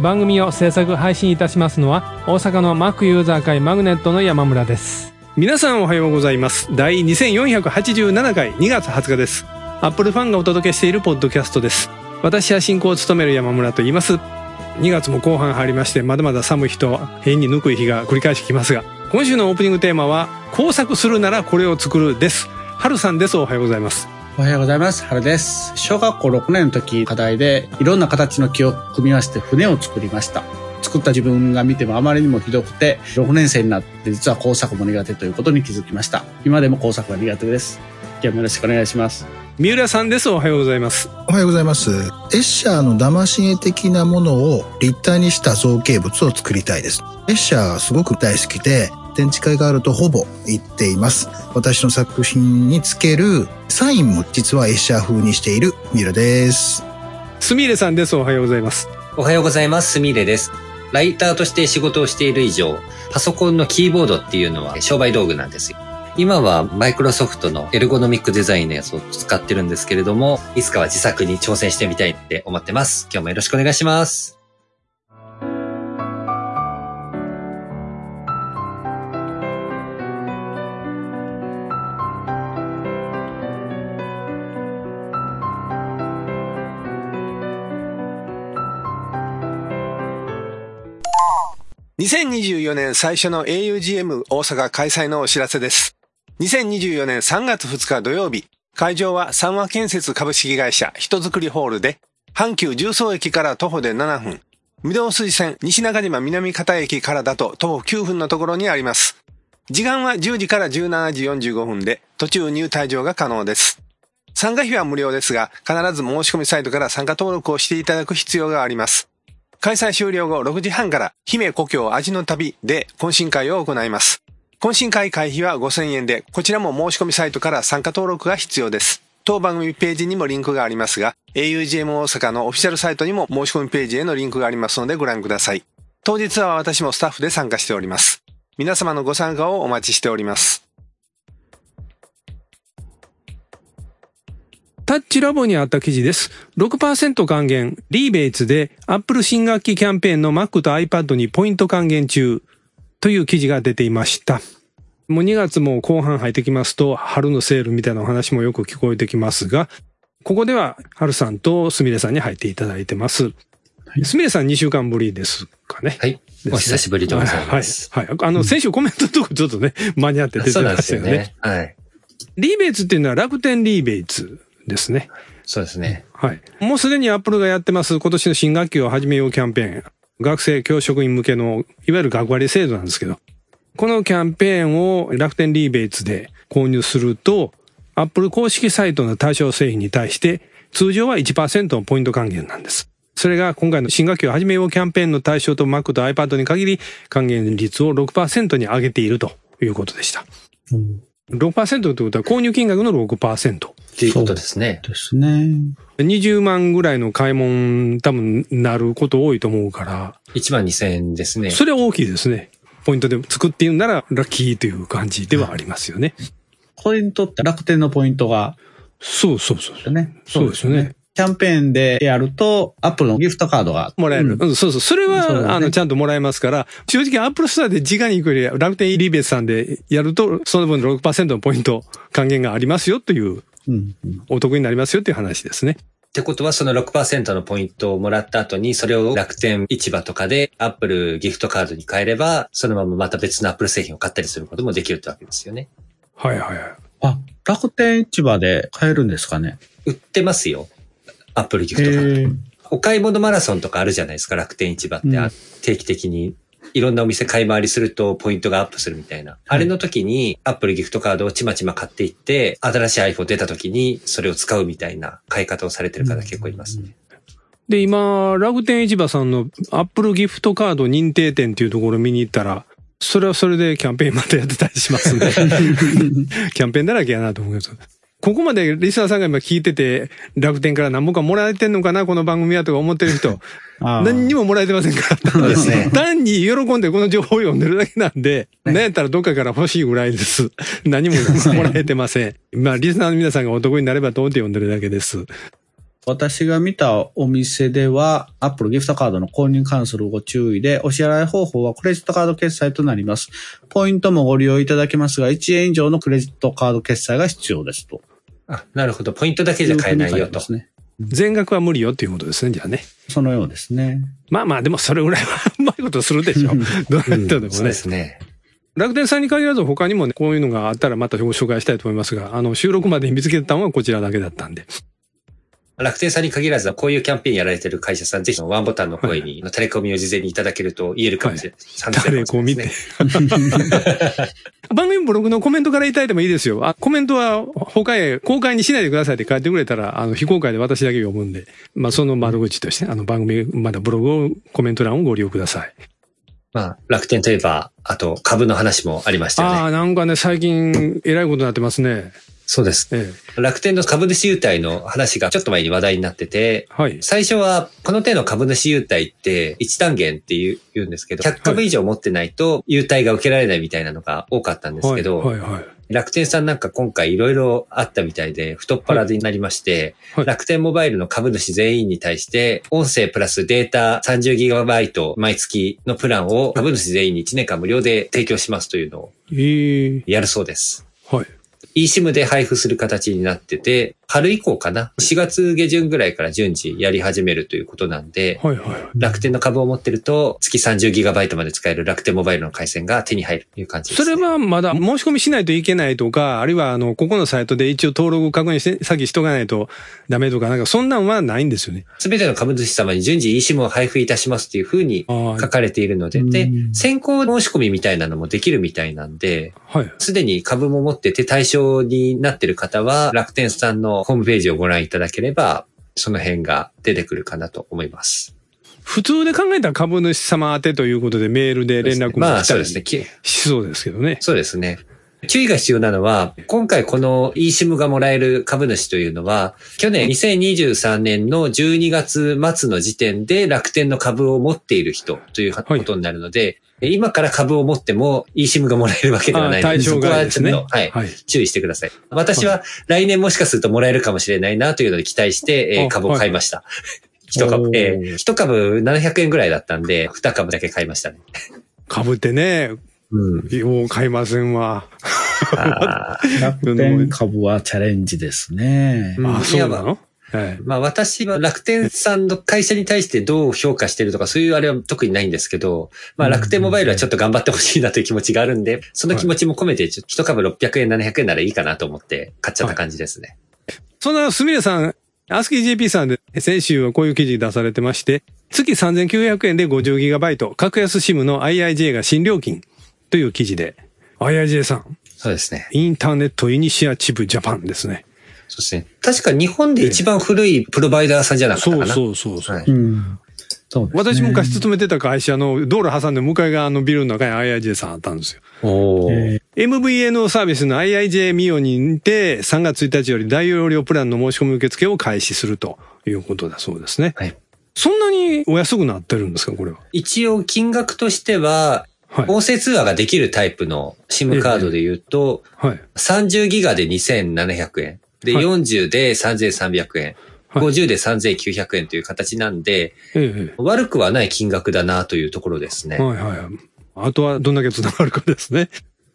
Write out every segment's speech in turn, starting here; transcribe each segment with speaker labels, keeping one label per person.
Speaker 1: 番組を制作配信いたしますのは大阪の Mac ユーザー会マグネットの山村です。皆さんおはようございます。第2487回2月20日です。Apple ファンがお届けしているポッドキャストです。私は進行を務める山村と言います。2月も後半入りましてまだまだ寒い日と変にぬくい日が繰り返してきますが今週のオープニングテーマは工作するならこれを作るです春さんですおはようございます
Speaker 2: おはようございます。原です。小学校6年の時、課題でいろんな形の木を組み合わせて船を作りました。作った自分が見てもあまりにもひどくて、6年生になって実は工作も苦手ということに気づきました。今でも工作が苦手です。今日もよろしくお願いします。
Speaker 1: 三浦さんですおはようございます
Speaker 3: おはようございます。エッシャーの騙し絵的なものを立体にした造形物を作りたいです。エッシャーがすごく大好きで、展示会があるとほぼ行っています。私の作品につけるサインも実はエッシャー風にしているミラです。
Speaker 1: すみれさんですおはようございます
Speaker 4: おはようございます。すみれです。ライターとして仕事をしている以上、パソコンのキーボードっていうのは商売道具なんですよ。今はマイクロソフトのエルゴノミックデザインのやつを使ってるんですけれども、いつかは自作に挑戦してみたいって思ってます。今日もよろしくお願いします。
Speaker 5: 2024年最初の augm 大阪開催のお知らせです。2024年3月2日土曜日、会場は三和建設株式会社人づくりホールで、阪急重曹駅から徒歩で7分、御堂筋線西中島南方駅からだと徒歩9分のところにあります。時間は10時から17時45分で、途中入退場が可能です。参加費は無料ですが、必ず申し込みサイトから参加登録をしていただく必要があります。開催終了後6時半から、姫故郷味の旅で懇親会を行います。懇親会会費は5000円で、こちらも申し込みサイトから参加登録が必要です。当番組ページにもリンクがありますが、augm 大阪のオフィシャルサイトにも申し込みページへのリンクがありますのでご覧ください。当日は私もスタッフで参加しております。皆様のご参加をお待ちしております。
Speaker 1: タッチラボにあった記事です。6%還元、リーベイツで Apple 新学期キャンペーンの Mac と iPad にポイント還元中という記事が出ていました。もう2月も後半入ってきますと、春のセールみたいなお話もよく聞こえてきますが、ここでは春さんとすみれさんに入っていただいてます。すみれさん2週間ぶりですかね。
Speaker 4: はい。お久しぶりでございます。
Speaker 1: はい。はい。あの、先週コメントのとこちょっとね、間に合って出て
Speaker 4: そうなんで
Speaker 1: ましたよね。
Speaker 4: すよね。はい。
Speaker 1: リーベイツっていうのは楽天リーベイツですね。
Speaker 4: そうですね。
Speaker 1: はい。もうすでにアップルがやってます今年の新学期を始めようキャンペーン。学生教職員向けの、いわゆる学割制度なんですけど、このキャンペーンを楽天リーベイツで購入すると、アップル公式サイトの対象製品に対して、通常は1%のポイント還元なんです。それが今回の新学期を始めようキャンペーンの対象と Mac と iPad に限り還元率を6%に上げているということでした。6%ってことは購入金額の6%。
Speaker 4: っていうことですね。
Speaker 2: ですね。
Speaker 1: 20万ぐらいの買い物多分なること多いと思うから、
Speaker 4: 1万2000円ですね。
Speaker 1: それは大きいですね。ポイントで作って言うならラッキーという感じではありますよね。
Speaker 2: ポイントって楽天のポイントが、
Speaker 1: そうそうそう。
Speaker 2: ね。
Speaker 1: そうですよね。
Speaker 2: キャンペーンでやると、 Apple のギフトカードが
Speaker 1: もらえる。
Speaker 2: うん
Speaker 1: うん、そうそう。それは、
Speaker 2: ね
Speaker 1: あの、ちゃんともらえますから、正直 Apple Store で直に行くより楽天 Rebates さんでやると、その分の6%のポイント還元がありますよという、
Speaker 2: うんうん
Speaker 1: お得になりますよっていう話ですね。
Speaker 4: ってことは、その6%のポイントをもらった後に、それを楽天市場とかで、アップルギフトカードに変えれば、そのまままた別のアップル製品を買ったりすることもできるってわけですよね。
Speaker 1: はいはいはい。
Speaker 2: あ、楽天市場で買えるんですかね。
Speaker 4: 売ってますよ。アップルギフトカード。お買い物マラソンとかあるじゃないですか、楽天市場って。
Speaker 2: うん
Speaker 4: あ定期的に。いろんなお店買い回りするとポイントがアップするみたいな。あれの時にアップルギフトカードをちまちま買っていって、新しい iPhone 出た時にそれを使うみたいな買い方をされてる方結構いますね。
Speaker 1: で、今、楽天市場さんのアップルギフトカード認定店っていうところ見に行ったら、それはそれでキャンペーンまたやってたりしますんで、キャンペーンだらけやなと思います。ここまでリスナーさんが今聞いてて、楽天から何本かもらえてんのかな、この番組はとか思ってる人、何にももらえてませんから。
Speaker 4: そうですね。
Speaker 1: 単に喜んでこの情報を読んでるだけなんで、なんやったらどっかから欲しいぐらいです。何ももらえてません。まあ、リスナーの皆さんがお得になればと思って読んでるだけです。
Speaker 2: 私が見たお店では、アップルギフトカードの購入に関するご注意で、お支払い方法はクレジットカード決済となります。ポイントもご利用いただけますが、1円以上のクレジットカード決済が必要ですと。
Speaker 4: あ、なるほど。ポイントだけじゃ買えないよと
Speaker 2: うふうに書てま。すね。
Speaker 1: 全額は無理よっていうことですね、じゃあね。
Speaker 2: そのようですね。
Speaker 1: まあまあ、でもそれぐらいはうまいことするでしょ。どうな人でもね
Speaker 4: そうで。すね。
Speaker 1: 楽天さんに限らず他にもね、こういうのがあったらまたご紹介したいと思いますが、あの、収録までに見つけたのはこちらだけだったんで。
Speaker 4: 楽天さんに限らず、こういうキャンペーンやられてる会社さん、ぜひワンボタンの声に、タレコミを事前にいただけると言えるかもしれない。
Speaker 1: タレコミって
Speaker 4: ね。
Speaker 1: 番組ブログのコメントからいただいてもいいですよ。あ、コメントは他へ公開にしないでくださいって書いてくれたら、あの、非公開で私だけ読むんで、まあ、その窓口として、あの、番組、まだブログを、コメント欄をご利用ください。
Speaker 4: まあ、楽天といえば、あと株の話もありましたよね。
Speaker 1: ああ、なんかね、最近、えらいことになってますね。
Speaker 4: そうです。
Speaker 1: ええ。
Speaker 4: 楽天の株主優待の話がちょっと前に話題になってて、
Speaker 1: はい。
Speaker 4: 最初は、この手の株主優待って、一単元って言うんですけど、100株以上持ってないと、優待が受けられないみたいなのが多かったんですけど、
Speaker 1: はい、はい、はい。
Speaker 4: 楽天さんなんか今回いろいろあったみたいで、太っ腹になりまして、
Speaker 1: はい
Speaker 4: 楽天モバイルの株主全員に対して、音声プラスデータ 30GB 毎月のプランを株主全員に1年間無料で提供しますというのを
Speaker 1: ええ
Speaker 4: やるそうです。
Speaker 1: はい。
Speaker 4: eSIM で配布する形になってて、春以降かな ?4 月下旬ぐらいから順次やり始めるということなんで、
Speaker 1: はい、はい。
Speaker 4: 楽天の株を持ってると、月 30GB まで使える楽天モバイルの回線が手に入るという感じです、ね。
Speaker 1: それはまだ申し込みしないといけないとか、あるいはあの、ここのサイトで一応登録確認して、先しとかないとダメとか、なんかそんなんはないんですよね。
Speaker 4: すべての株主様に順次 eSIM を配布いたしますっていうふうに
Speaker 1: あ
Speaker 4: 書かれているので、
Speaker 2: うん
Speaker 4: で、先行申し込みみたいなのもできるみたいなんで、
Speaker 1: あ。はい。
Speaker 4: すでに株も持ってて対象になってる方は、楽天さんのホームページをご覧いただければ、その辺が出てくるかなと思います。
Speaker 1: 普通で考えたら株主様宛てということでメールで連絡も
Speaker 4: まあ
Speaker 1: 来たり
Speaker 4: そうですね。き
Speaker 1: しそうですけどね。
Speaker 4: そうですね。注意が必要なのは、今回この eSIM がもらえる株主というのは、去年2023年の12月末の時点で楽天の株を持っている人ということになるので、今から株を持っても eSIM がもらえるわけではないので、そこはちょっと、はい、
Speaker 1: はい。
Speaker 4: 注意してください。私は来年もしかするともらえるかもしれないなというので期待して、えー
Speaker 1: あ
Speaker 4: 株を買いました。一株、
Speaker 2: おー
Speaker 4: えー一株700円ぐらいだったんで、二株だけ買いましたね。
Speaker 1: 株ってね、
Speaker 4: うん。
Speaker 1: よう買いませんわ。
Speaker 2: 楽天株はチャレンジですね。
Speaker 4: うん
Speaker 1: あ、そうなの？はい。
Speaker 4: まあ私は楽天さんの会社に対してどう評価してるとかそういうあれは特にないんですけど、まあ楽天モバイルはちょっと頑張ってほしいなという気持ちがあるんで、その気持ちも込めてちょっと一株600円、700円ならいいかなと思って買っちゃった感じですね。
Speaker 1: そんなすみれさん、アスキー JP さんで先週はこういう記事出されてまして、月3900円で 50GB、格安 SIM の IIJ が新料金という記事で、IIJ さん、
Speaker 4: そうですね。
Speaker 1: インターネットイニシアチブジャパンですね。
Speaker 4: そうですね。確か日本で一番古いプロバイダーさんじゃなかったかな。
Speaker 1: そうそうそう。
Speaker 4: はい
Speaker 2: うん。そうね
Speaker 1: 私昔勤めてた会社の道路挟んで向かい側のビルの中に IIJ さんあったんですよ。
Speaker 4: おー
Speaker 2: え
Speaker 1: MVNO サービスの IIJ ミオにて3月1日より大容量プランの申し込み受付を開始するということだそうですね。
Speaker 4: はい
Speaker 1: そんなにお安くなってるんですか、これは？
Speaker 4: 一応金額としては、
Speaker 1: はい。
Speaker 4: 音声通話ができるタイプの SIM カードで言うと、
Speaker 1: はい。
Speaker 4: 30ギガで2700円。で、
Speaker 1: はい
Speaker 4: 40で3300円。
Speaker 1: はい
Speaker 4: 50で3900円という形なんで、
Speaker 1: え
Speaker 4: 悪くはない金額だなというところですね。
Speaker 1: え。はいはい。あとはどんだけ繋がるかですね。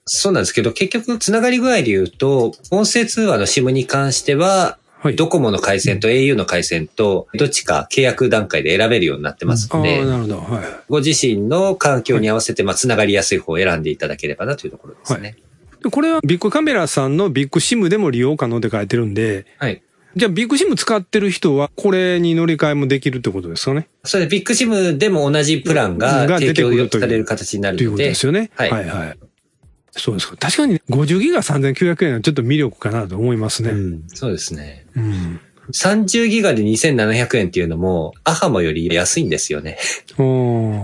Speaker 4: そうなんですけど、結局、つながり具合で言うと、音声通話の SIM に関しては、
Speaker 1: はい。
Speaker 4: ドコモの回線と au の回線と、どっちか契約段階で選べるようになってますので、
Speaker 1: なるほど。はい。
Speaker 4: ご自身の環境に合わせて、まあ、つながりやすい方を選んでいただければなというところですね。
Speaker 1: でこれはビッグカメラさんのビッグシムでも利用可能って書いてるんで、
Speaker 4: はい。
Speaker 1: じゃあビッグシム使ってる人はこれに乗り換えもできるってことですかね？
Speaker 4: それでビッグシムでも同じプランが
Speaker 1: が
Speaker 4: 提
Speaker 1: 出てくるという
Speaker 4: 供される形になる
Speaker 1: ということ
Speaker 4: で
Speaker 1: すよね。
Speaker 4: はい
Speaker 1: はいはい。そうですか。確かに50ギガ3900円はちょっと魅力かなと思いますね。
Speaker 4: うんそうですね。
Speaker 1: うん。
Speaker 4: 30ギガで2700円っていうのも、アハモより安いんですよね。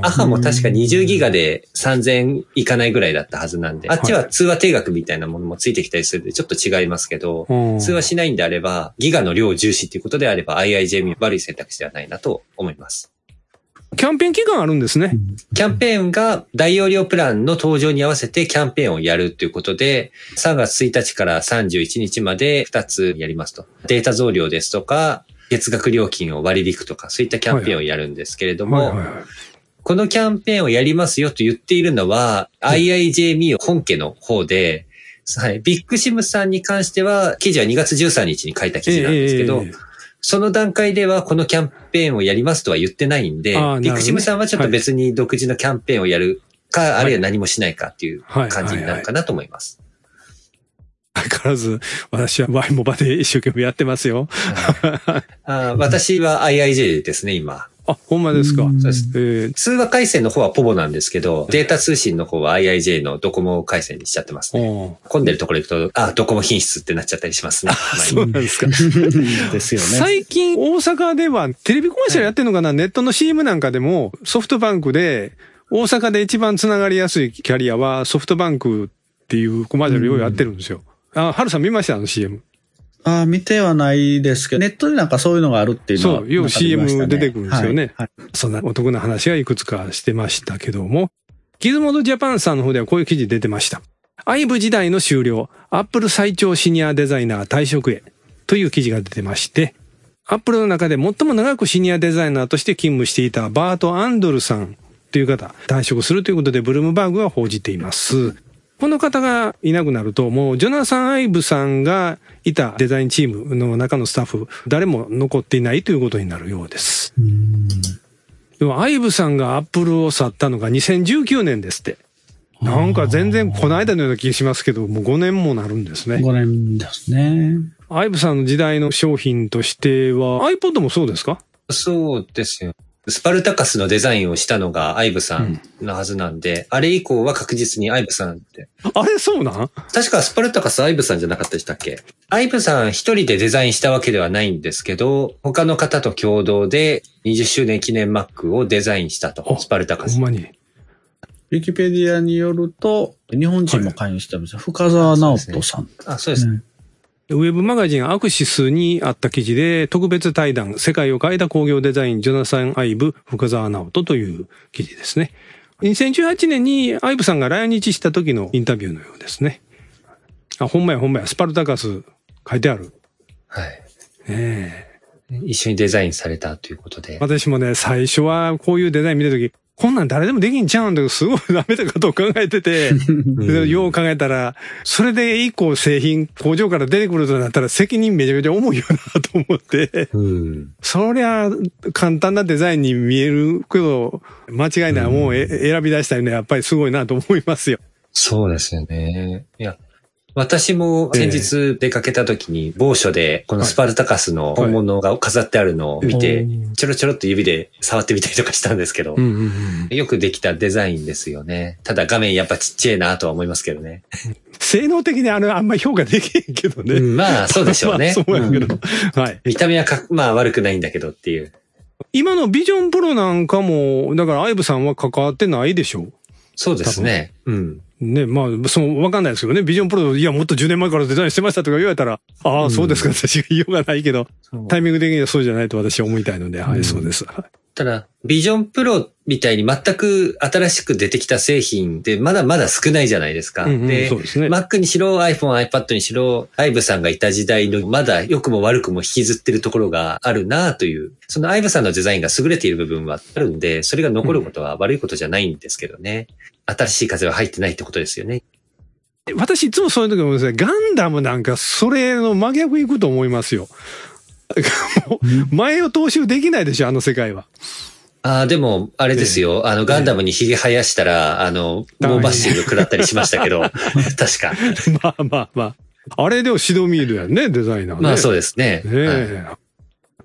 Speaker 4: アハモ確か20ギガで3000円いかないぐらいだったはずなんで、あっちは通話定額みたいなものもついてきたりするんで、ちょっと違いますけど、通話しないんであれば、ギガの量重視っていうことであれば、IIJM 悪い選択肢ではないなと思います。
Speaker 1: キャンペーン期間あるんですね。
Speaker 4: キャンペーンが大容量プランの登場に合わせてキャンペーンをやるということで、3月1日から31日まで2つやりますと。データ増量ですとか、月額料金を割り引くとか、そういったキャンペーンをやるんですけれども。このキャンペーンをやりますよと言っているのは、IIJME 本家の方で、はい、ビッグシムさんに関しては、記事は2月13日に書いた記事なんですけど、
Speaker 1: ええええ
Speaker 4: その段階ではこのキャンペーンをやりますとは言ってないんで、ビッグシムさんはちょっと別に独自のキャンペーンをやるか、あるいは何もしないかっていう
Speaker 1: はい
Speaker 4: 感じになるかなと思います。
Speaker 1: 相変わらず、私はワイモバで一生懸命やってますよ。
Speaker 4: あー私は IIJ ですね、今。
Speaker 1: あ、ほんまですか。
Speaker 4: そうです。
Speaker 1: えー
Speaker 4: 通話回線の方はポボなんですけど、データ通信の方は IIJ のドコモ回線にしちゃってますね。混んでるところ行くと、あ、ドコモ品質ってなっちゃったりしますね。
Speaker 1: そうなんですか。
Speaker 2: ですよね。
Speaker 1: 最近大阪ではテレビコマーシャルやってるのかな、ネットの CM なんかでもソフトバンクで大阪で一番つながりやすいキャリアはソフトバンクっていうコマーシャルようやってるんですよ。あ、ハルさん見ました？あの CM。
Speaker 2: あー見てはないですけど、ネットでなんかそういうのがあるっていうのは。
Speaker 1: そうよう
Speaker 2: なんか見ました
Speaker 1: CM 出てくるんですよね
Speaker 2: はい
Speaker 1: そんなお得な話がいくつかしてましたけども、ギズモードジャパンさんの方ではこういう記事出てました。iVe 時代の終了、アップル最長シニアデザイナー退職へという記事が出てまして、アップルの中で最も長くシニアデザイナーとして勤務していたバート・アンドルさんという方、退職するということでブルームバーグが報じています。この方がいなくなると、もうジョナサン・アイブさんがいたデザインチームの中のスタッフ、誰も残っていないということになるようです。でも、アイブさんがアップルを去ったのが2019年ですって。なんか全然この間のような気がしますけど、もう5年もなるんですね。
Speaker 2: 5年ですね。
Speaker 1: アイブさんの時代の商品としては、iPod もそうですか？
Speaker 4: そうですよ。スパルタカスのデザインをしたのがアイブさんのはずなんで、あれ以降は確実にアイブさんって。
Speaker 1: あれそうなん？
Speaker 4: 確かスパルタカスアイブさんじゃなかったでしたっけ？アイブさん一人でデザインしたわけではないんですけど、他の方と共同で20周年記念 Mac をデザインしたと。
Speaker 1: あ
Speaker 4: スパルタカス
Speaker 1: ほん。まに。
Speaker 2: ウィキペディアによると、日本人も関与してます。深澤直人さん。
Speaker 4: あ、そうです。
Speaker 2: ね
Speaker 1: ウェブマガジンアクシスにあった記事で、特別対談、世界を変えた工業デザイン、ジョナサン・アイブ、深沢直人という記事ですね。2018年にアイブさんが来日した時のインタビューのようですね。あ、ほんまやほんまや、スパルタカス書いてある。
Speaker 4: はい。
Speaker 1: ええ
Speaker 4: 一緒にデザインされたということで。
Speaker 1: 私もね、最初はこういうデザイン見た時、こんなん誰でもできんちゃうんだけど、すごいダメだことを考えてて、でよう考えたら、それで一個製品、工場から出てくるとなったら責任めちゃめちゃ重いよなと思って、
Speaker 4: うん。
Speaker 1: そりゃ簡単なデザインに見えるけど、間違いないもうえ選び出したりね、やっぱりすごいなと思いますよ。
Speaker 4: そうですよね。いや、私も先日出かけた時に某所でこのスパルタカスの本物が飾ってあるのを見て、ちょろちょろっと指で触ってみたりとかしたんですけど。よくできたデザインですよね。ただ画面やっぱちっちゃいなとは思いますけどね。
Speaker 1: 性能的にあれあんまり評価できへんけどね。
Speaker 4: うんまあ そうでしょうね。
Speaker 1: まあそうやけど。
Speaker 4: うん
Speaker 1: はい。
Speaker 4: 見た目はかまあ悪くないんだけどっていう。
Speaker 1: 今のビジョンプロなんかも、だからアイブさんは関わってないでしょ
Speaker 4: そうですね。うん。
Speaker 1: ね、まあ、その、わかんないですけどね。ビジョンプロ、いや、もっと10年前からデザインしてましたとか言われたら、ああ、そうですか、私が言いようがないけど、タイミング的にはそうじゃないと私は思いたいので、はい、そうです。
Speaker 4: ただ、ビジョンプロみたいに全く新しく出てきた製品ってまだまだ少ないじゃないですか。
Speaker 1: うんうん
Speaker 4: で
Speaker 1: ね
Speaker 4: Mac にしろ iPhone、iPad にしろ、アイブさんがいた時代のまだ良くも悪くも引きずってるところがあるなという、そのアイブさんのデザインが優れている部分はあるんで、それが残ることは悪いことじゃないんですけどね。新しい風は入ってないってことですよね。
Speaker 1: 私いつもそういう時思うんですね。ガンダムなんかそれの真逆いくと思いますよ。前を踏襲できないでしょ、あの世界は。
Speaker 4: ああ、でも、あれですよ。あの、ガンダムに髭生やしたら、あの、猛バッシング食らったりしましたけど、確か。
Speaker 1: まあまあまあ。あれでもシドミールやんね、デザイナーね。
Speaker 4: まあそうですね。
Speaker 1: ねえ、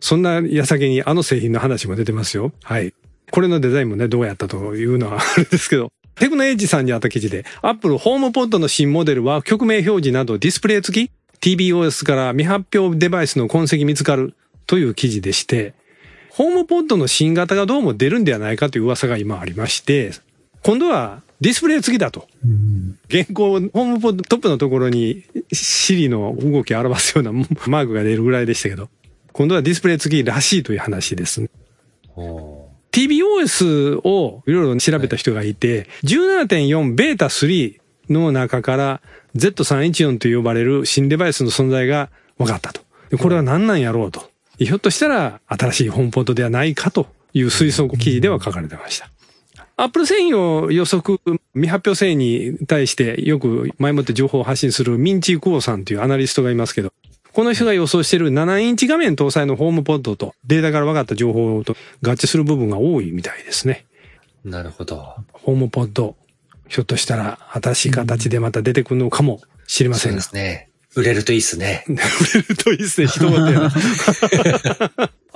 Speaker 1: そんな矢先にあの製品の話も出てますよ。はい。これのデザインもね、どうやったというのはあれですけど。テクノエッジさんにあった記事で、アップルホームポッドの新モデルは曲名表示などディスプレイ付き ?TBOS から未発表デバイスの痕跡見つかるという記事でして、ホームポッドの新型がどうも出るんではないかという噂が今ありまして、今度はディスプレイ付きだと。現行、ホームポッドトップのところに Siri の動きを表すようなマークが出るぐらいでしたけど、今度はディスプレイ付きらしいという話ですね。
Speaker 4: お
Speaker 1: TBOS をいろいろ調べた人がいて、17.4ベータ3の中から Z314 と呼ばれる新デバイスの存在が分かったと。でこれは何なんやろうと。ひょっとしたら新しいホームポッドではないかという推測記事では書かれてました。アップル製品を予測、未発表製品に対してよく前もって情報を発信するミンチー・クオさんというアナリストがいますけど、この人が予想している7インチ画面搭載のホームポッドとデータから分かった情報と合致する部分が多いみたいですね。
Speaker 4: なるほど。
Speaker 1: ホームポッド、ひょっとしたら新しい形でまた出てくるのかもしれませ
Speaker 4: そうんで
Speaker 1: が。
Speaker 4: すね。売れるといいですね。
Speaker 1: 売れるといいで すね、人言やな。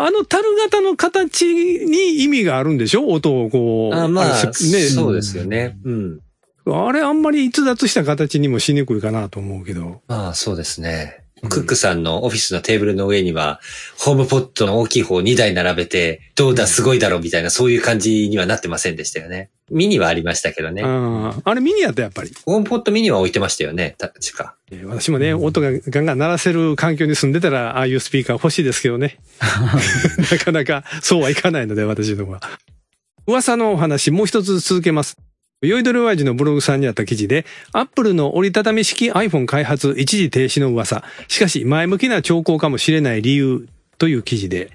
Speaker 1: あの樽型の形に意味があるんでしょ？音をこう。
Speaker 4: あまあ、
Speaker 1: れね、
Speaker 4: そうですよね。うん。
Speaker 1: あれあんまり逸脱した形にもしにくいかなと思うけど。
Speaker 4: まあ、そうですね。クックさんのオフィスのテーブルの上には、ホームポットの大きい方2台並べて、どうだ、すごいだろ、みたいな、そういう感じにはなってませんでしたよね。ミニはありましたけどね。
Speaker 1: あああれミニやったやっぱり。
Speaker 4: ホームポットミニは置いてましたよね、確か。
Speaker 1: えー私もね、音がガンガン鳴らせる環境に住んでたら、ああいうスピーカー欲しいですけどね。なかなかそうはいかないので、私の方は。噂のお話、もう一つ続けます。ヨイドルワイジのブログさんにあった記事で、アップルの折りたたみ式 iPhone 開発一時停止の噂。しかし、前向きな兆候かもしれない理由という記事で、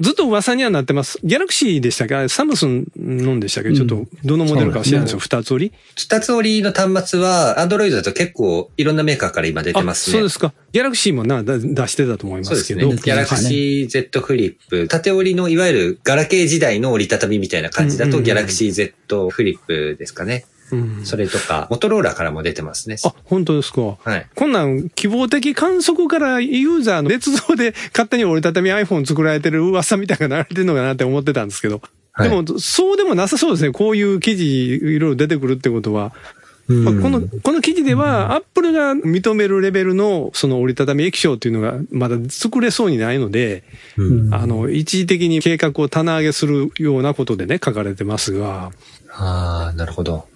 Speaker 1: ずっと噂にはなってます。ギャラクシーでしたっけ？サムスンのでしたっけ？ちょっと、どのモデルかは知らないですよ。二つ折り？
Speaker 4: 二つ折りの端末は、Android だと結構いろんなメーカーから今出てますね。
Speaker 1: あそうですか。ギャラクシーもな、だ出してたと思いま
Speaker 4: そうですす
Speaker 1: けど。
Speaker 4: ね？ギャラクシー Z フリップ、縦折りのいわゆるガラケー時代の折りたたみみたいな感じだと、ギャラクシー Z フリップですかね。
Speaker 1: うん
Speaker 4: それとか、モトローラからも出てますね。
Speaker 1: あ、本当ですか。
Speaker 4: はい。
Speaker 1: こんなん、希望的観測からユーザーの捏造で勝手に折りたたみ iPhone 作られてる噂みたいなのが流れてるのかなって思ってたんですけど。
Speaker 4: はい
Speaker 1: でも、そうでもなさそうですね。こういう記事いろいろ出てくるってことは。まあこの、この記事では、アップルが認めるレベルの、その折りたたみ液晶っていうのがまだ作れそうにないので、
Speaker 4: うん
Speaker 1: あの、一時的に計画を棚上げするようなことでね、書かれてますが、
Speaker 4: ああ、なるほど。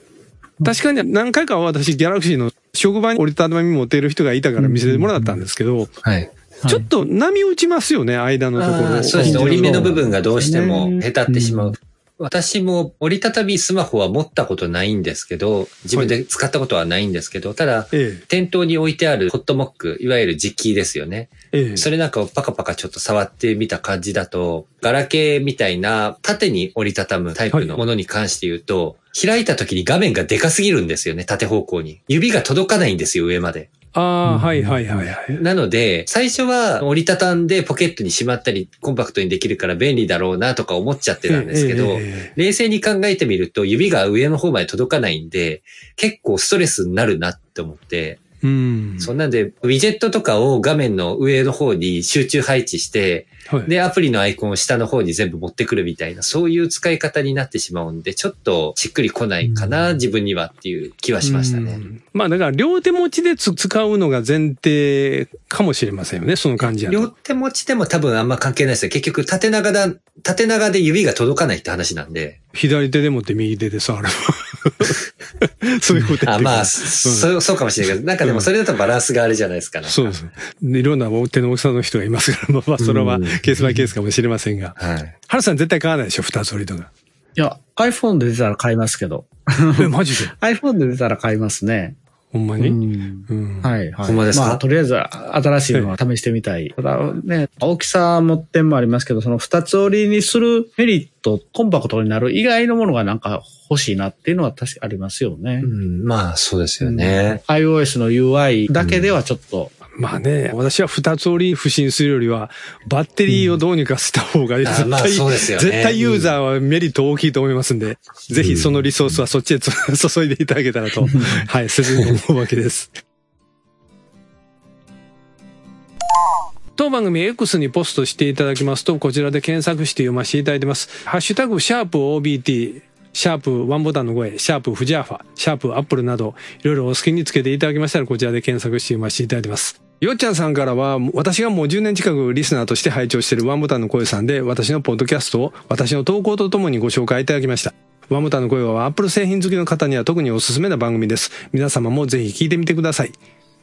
Speaker 1: 確かに何回か私、ギャラクシーの職場に折りたたみ持っている人がいたから見せてもらったんですけど、
Speaker 4: はい。
Speaker 1: ちょっと波打ちますよね、間のとこ
Speaker 4: あ
Speaker 1: ろ
Speaker 4: ーそうですね。折り目の部分がどうしてもへたってしまう。私も折りたたみスマホは持ったことないんですけど、自分で使ったことはないんですけど、ただ、
Speaker 1: え
Speaker 4: 店頭に置いてあるホットモック、いわゆる実機ですよね。
Speaker 1: え、ええ。
Speaker 4: それなんかをパカパカちょっと触ってみた感じだと、ガラケーみたいな縦に折りたたむタイプのものに関して言うと、開いた時に画面がでかすぎるんですよね、縦方向に。指が届かないんですよ、上まで。
Speaker 1: ああ、はいはいはいはい。
Speaker 4: なので、最初は折りたたんでポケットにしまったり、コンパクトにできるから便利だろうなとか思っちゃってたんですけど、
Speaker 1: ええ。
Speaker 4: 冷静に考えてみると指が上の方まで届かないんで、結構ストレスになるなって思って、
Speaker 1: うん。
Speaker 4: そんなんで、ウィジェットとかを画面の上の方に集中配置して、
Speaker 1: はい、
Speaker 4: で、アプリのアイコンを下の方に全部持ってくるみたいな、そういう使い方になってしまうんで、ちょっとしっくりこないかな、自分にはっていう気はしましたね。
Speaker 1: うんまあだから両手持ちでつ使うのが前提かもしれませんよね、その感じやと。
Speaker 4: 両手持ちでも多分あんま関係ないですよ。結局縦長だ、縦長で指が届かないって話なんで。
Speaker 1: 左手で持って右手で触れば。そういうことや
Speaker 4: あ、まあ、
Speaker 1: うん
Speaker 4: そう、そうかもしれないけど、なんかでもそれだとバランスがあれじゃないですか。
Speaker 1: そうです。いろんな手の大きさの人がいますから、まあまあ、それは
Speaker 4: うん
Speaker 1: ケースバイケースかもしれませんが。
Speaker 4: はい。
Speaker 1: ハルさん絶対買わないでしょ、二つ折りとか。
Speaker 2: いや、iPhone で出たら買いますけど。
Speaker 1: え、マジで？
Speaker 2: iPhone で出たら買いますね。
Speaker 1: ほんまに？
Speaker 2: うん
Speaker 1: うん。
Speaker 2: はい、はい。
Speaker 4: ほんまですか？
Speaker 2: まあ、とりあえず、新しいのは試してみたい。ただね、大きさも点もありますけど、その二つ折りにするメリット、コンパクトになる以外のものがなんか欲しいなっていうのは確かありますよね。
Speaker 4: うん、まあ、そうですよね。
Speaker 2: iOS の UI だけではちょっと、
Speaker 1: まあね、私は二つ折り不審するよりは、バッテリーをどうにかした方が、絶
Speaker 4: あまあね
Speaker 1: 絶対ユーザーはメリット大きいと思いますんで、ぜひそのリソースはそっちへつ 注いでいただけたらと、はい、切に思うわけです。当番組 X にポストしていただきますと、こちらで検索して読ませていただいてます。ハッシュタグ、シャープ OBT、シャープワンボタンの声、シャープフジャーファ、シャープ Apple など、いろいろお好きにつけていただきましたら、こちらで検索して読ませていただいてます。よっちゃんさんからは、私がもう10年近くリスナーとして拝聴しているワンボタンの声さんで、私のポッドキャストを私の投稿とともにご紹介いただきました。ワンボタンの声は Apple 製品好きの方には特におすすめな番組です。皆様もぜひ聞いてみてください。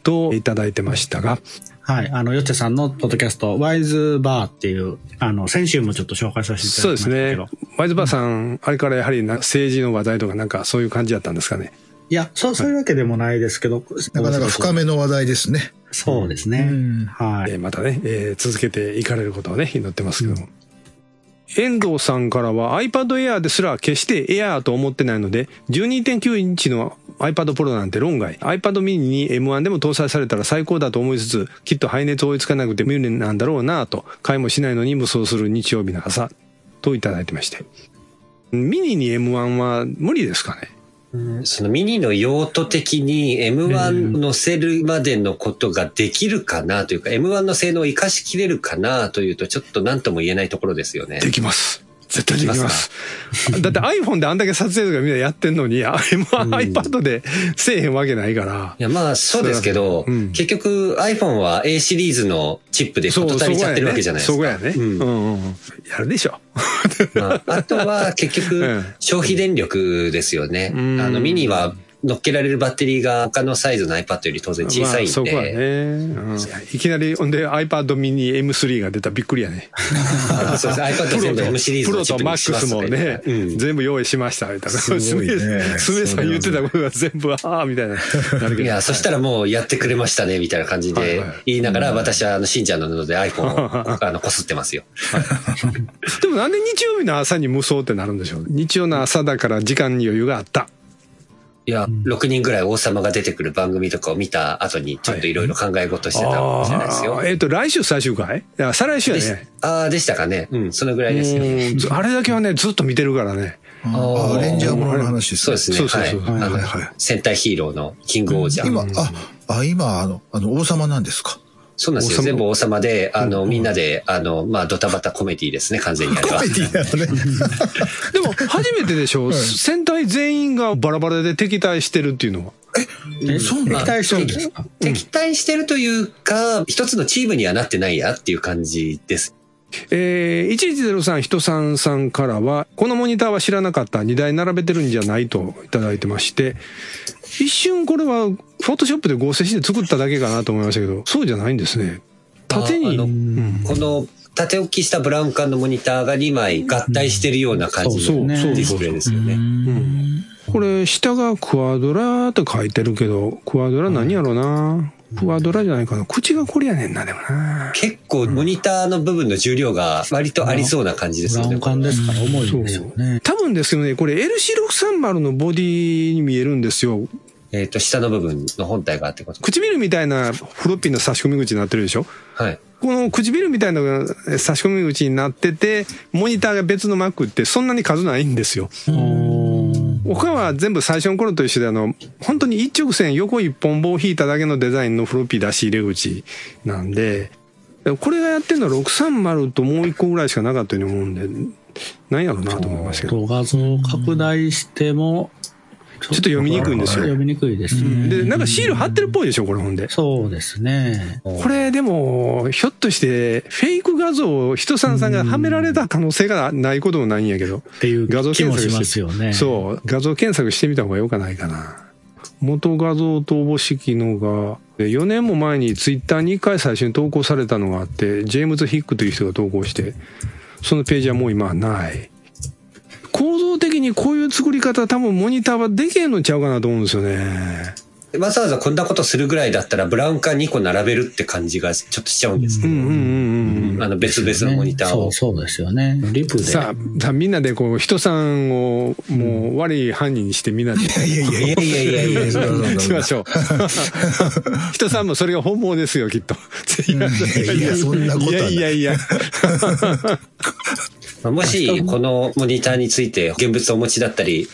Speaker 1: といただいてましたが、
Speaker 2: はい。あの、よっちゃさんのポッドキャスト、ワイズバーっていう、あの、先週もちょっと紹介させていた
Speaker 1: そうです
Speaker 2: だきましたけど。
Speaker 1: ね。ワイズバーさん、あれからやはりな政治の話題とかなんかそういう感じだったんですかね？
Speaker 2: いや、そう、そういうわけでもないですけど。
Speaker 3: なかなか深めの話題ですね。
Speaker 2: そうですね。
Speaker 3: うん
Speaker 2: はい。
Speaker 1: えーまたね、えー続けていかれることをね、祈ってますけども。遠藤さんからは iPad Air ですら決して Air と思ってないので、12.9インチの iPad Pro なんて論外。iPad mini に M1 でも搭載されたら最高だと思いつつ、きっと排熱追いつかなくて無理なんだろうなぁと、買いもしないのに無双する日曜日の朝、といただいてまして。ミニに M1 は無理ですかね？
Speaker 4: そのミニの用途的に M1 乗せるまでのことができるかなというか、M1 の性能を活かしきれるかなというと、ちょっと何とも言えないところですよね。
Speaker 1: できます。絶対できます。だって iPhone であんだけ撮影とかみんなやってんのに、あ M1、iPad でせえへんわけないから。
Speaker 4: いや、まあ、そうですけど、
Speaker 1: うん
Speaker 4: 結局 iPhone は A シリーズのチップで事足りちゃってるわけじゃないですか。
Speaker 1: そこやね。
Speaker 4: うん
Speaker 1: うんうん。やるでしょ。
Speaker 4: まあ、あとは結局
Speaker 1: うん、
Speaker 4: 消費電力ですよね。
Speaker 1: うん
Speaker 4: あの、ミニは乗っけられるバッテリーが他のサイズの iPad より当然小さいんで。
Speaker 1: まあそこはね、うんいきなり、ほんで iPad mini M3 が出たらびっくりやね。
Speaker 4: あそうです。iPad 全部 M シリーズ
Speaker 1: プロと MAX もね、
Speaker 4: うん
Speaker 1: 全部用意しました、みたいな。
Speaker 3: す
Speaker 1: さん言ってたことが全部、ああ、みたいな。
Speaker 4: いや、そしたらもうやってくれましたね、みたいな感じで
Speaker 1: はいはい
Speaker 4: 言いながら、私はあの、信者なので iPhone をあの、こすってますよ。
Speaker 1: でもなんで日曜日の朝に無双ってなるんでしょう日曜の朝だから時間に余裕があった。
Speaker 4: いや、6人ぐらい王様が出てくる番組とかを見た後に、ちょっといろいろ考え事してたかもしれないですよ
Speaker 1: あ。ーえっ、と、来週最終回？いや、再来週や
Speaker 4: でし
Speaker 1: ね。
Speaker 4: ああ、でしたかね。うん、そのぐらいですよ。
Speaker 1: あれだけはね、ずっと見てるからね。
Speaker 3: ああ、レンジャーものの話ですね。
Speaker 4: そうですね。
Speaker 1: そうそうそう
Speaker 4: はい。
Speaker 3: はいはい、
Speaker 4: 戦隊ヒーローのキングオージャー。
Speaker 3: 今、あ、あ、今、あの、あの、王様なんですか？
Speaker 4: そうなんですよ。
Speaker 1: 王様。
Speaker 4: 全部王様で、あの、みんなで、あの、まあ、ドタバタコメディですね、完全にあれは。
Speaker 3: コメディなのね。
Speaker 1: でも、初めてでしょ、戦隊全員がバラバラで敵対してるっていうのは。
Speaker 2: え
Speaker 3: そうなの
Speaker 2: 敵対してる。んですか？
Speaker 4: 敵対してるというか、一つのチームにはなってないやっていう感じです。
Speaker 1: えー、1103人さんさんからは、このモニターは知らなかった、2台並べてるんじゃないといただいてまして、一瞬これは、フォトショップで合成して作っただけかなと思いましたけど、そうじゃないんですね。縦に、
Speaker 4: の
Speaker 1: うん。
Speaker 4: この、縦置きしたブラウン管のモニターが2枚合体してるような感じの
Speaker 1: そうそう。
Speaker 4: ディスプレイですよね。
Speaker 1: うん。これ、下がクワドラって書いてるけど、クワドラ何やろな、クワドラじゃないかな。口がこれやねんな、でもな。
Speaker 4: 結構モニターの部分の重量が割とありそうな感じですよね。
Speaker 2: ブラウン管ですから重いんですよね。
Speaker 1: 多分ですけどね、これ LC630 のボディに見えるんですよ。
Speaker 4: えっ、と、下の部分の本体があってこと。
Speaker 1: 唇みたいなフロッピーの差し込み口になってるでしょ？
Speaker 4: はい。
Speaker 1: この唇みたいなのが差し込み口になってて、モニターが別の Mac ってそんなに数ないんですよ。他は全部最初の頃と一緒であの、本当に一直線横一本棒を引いただけのデザインのフロッピー出し入れ口なんで、これがやってるのは630ともう一個ぐらいしかなかったように思うんで、なんやろうなと思いますけど。
Speaker 2: 画像拡大しても、ちょ
Speaker 1: っと読みにくいんですよ
Speaker 2: 読みにくいですね。
Speaker 1: で、なんかシール貼ってるっぽいでしょ、これほんで。
Speaker 2: そうですね。
Speaker 1: これでも、ひょっとして、フェイク画像を人さんさんがはめられた可能性がないこともないんやけど。
Speaker 2: っていう
Speaker 1: 画像検索して。
Speaker 2: ますよね。
Speaker 1: そう。画像検索してみた方がよかないかな。元画像とおぼしきのが、で4年も前にツイッターに1回最初に投稿されたのがあって、ジェームズ・ヒックという人が投稿して、そのページはもう今はない。構造的にこういう作り方多分モニターはできへんのちゃうかなと思うんですよね。
Speaker 4: わざわざこんなことするぐらいだったら、ブラウン管2個並べるって感じがちょっとしちゃうんですけど、
Speaker 1: うんうんうんうん。
Speaker 4: あの別々のモニターを。
Speaker 2: そうそうですよね。リプで。
Speaker 1: さあ、さあみんなでこう、人さんをもう悪い犯人にしてみんなで
Speaker 3: いやいやいや
Speaker 4: いやいやいやいや、
Speaker 1: しましょう。人さんもそれが本望ですよ、きっと。いや
Speaker 3: いやそんなことはない
Speaker 1: いやいやいや。
Speaker 4: まあもし、このモニターについて現物をお持ちだったり、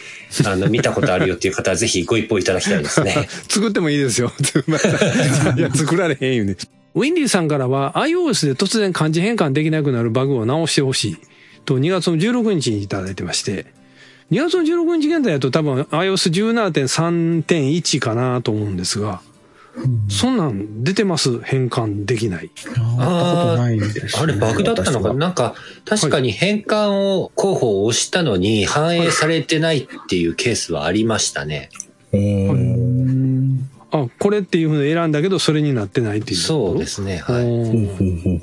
Speaker 4: あの、見たことあるよっていう方は ぜひご一報いただきたいですね。
Speaker 1: 作ってもいいですよ。いや、作られへんよね。ウィンディさんからは iOS で突然漢字変換できなくなるバグを直してほしいと2月の16日にいただいてまして、2月の16日現在だと多分 iOS17.3.1 かなと思うんですが、そんなん出てます？変換できない。
Speaker 4: あ
Speaker 2: ないです、
Speaker 4: あれバグだったのかな？なんか、確かに変換を候補を押したのに反映されてないっていうケースはありましたね。
Speaker 2: うん
Speaker 1: あ、これっていうふうに選んだけど、それになってないっていう。
Speaker 4: そうですね。
Speaker 1: う
Speaker 4: はい。
Speaker 1: ん。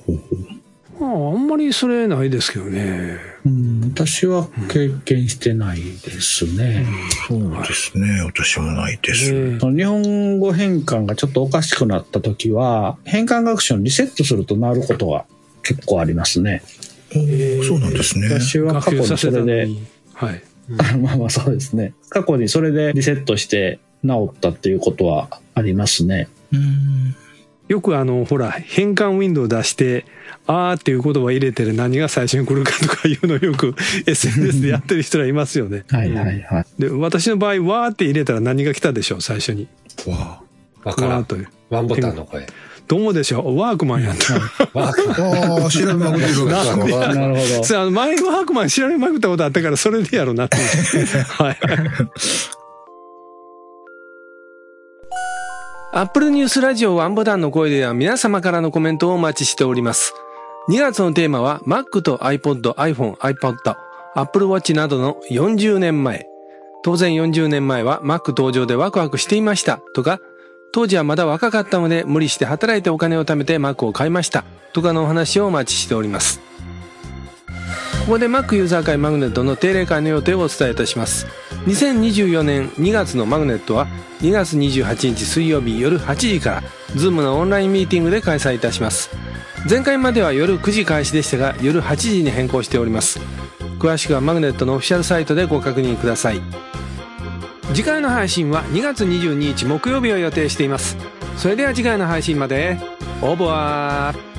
Speaker 1: ああんまりそれないですけどね。
Speaker 2: うん私は経験してないですね。
Speaker 3: そうですね。私もないです。
Speaker 1: え
Speaker 2: その日本語変換がちょっとおかしくなった時は、変換学習をリセットするとなることが結構ありますね。
Speaker 3: そうなんですね。
Speaker 2: 私は過去にそれで。
Speaker 1: はい。
Speaker 2: あ まあまあそうですね。過去にそれでリセットして治ったっていうことはありますね。
Speaker 3: うん
Speaker 1: よくあの、ほら、変換ウィンドウ出して、あーっていう言葉入れてる何が最初に来るかとかいうのをよく SNS でやってる人らいますよね。
Speaker 2: はいはいはい。
Speaker 1: で、私の場合、わーって入れたら何が来たでしょう、最初に。
Speaker 3: わ
Speaker 4: わからん。
Speaker 1: という。
Speaker 4: ワンボタンの声。
Speaker 1: どうもでしょう、ワークマンやった。
Speaker 4: ワークマン
Speaker 3: ああ、調べまくってるわけですか。
Speaker 2: なるほど。
Speaker 1: そうあの前ワークマン調べまくったことあったから、それでやろうなって。はい。アップルニュースラジオワンボタンの声では皆様からのコメントをお待ちしております。2月のテーマは Mac と iPod、iPhone、iPod、Apple Watch などの40年前。当然40年前は Mac 登場でワクワクしていましたとか、当時はまだ若かったので無理して働いてお金を貯めて Mac を買いましたとかのお話をお待ちしております。ここで Mac ユーザー会マグネットの定例会の予定をお伝えいたします。2024年2月のマグネットは2月28日水曜日夜8時から Zoom のオンラインミーティングで開催いたします。前回までは夜9時開始でしたが夜8時に変更しております。詳しくはマグネットのオフィシャルサイトでご確認ください。次回の配信は2月22日木曜日を予定しています。それでは次回の配信まで。オーバー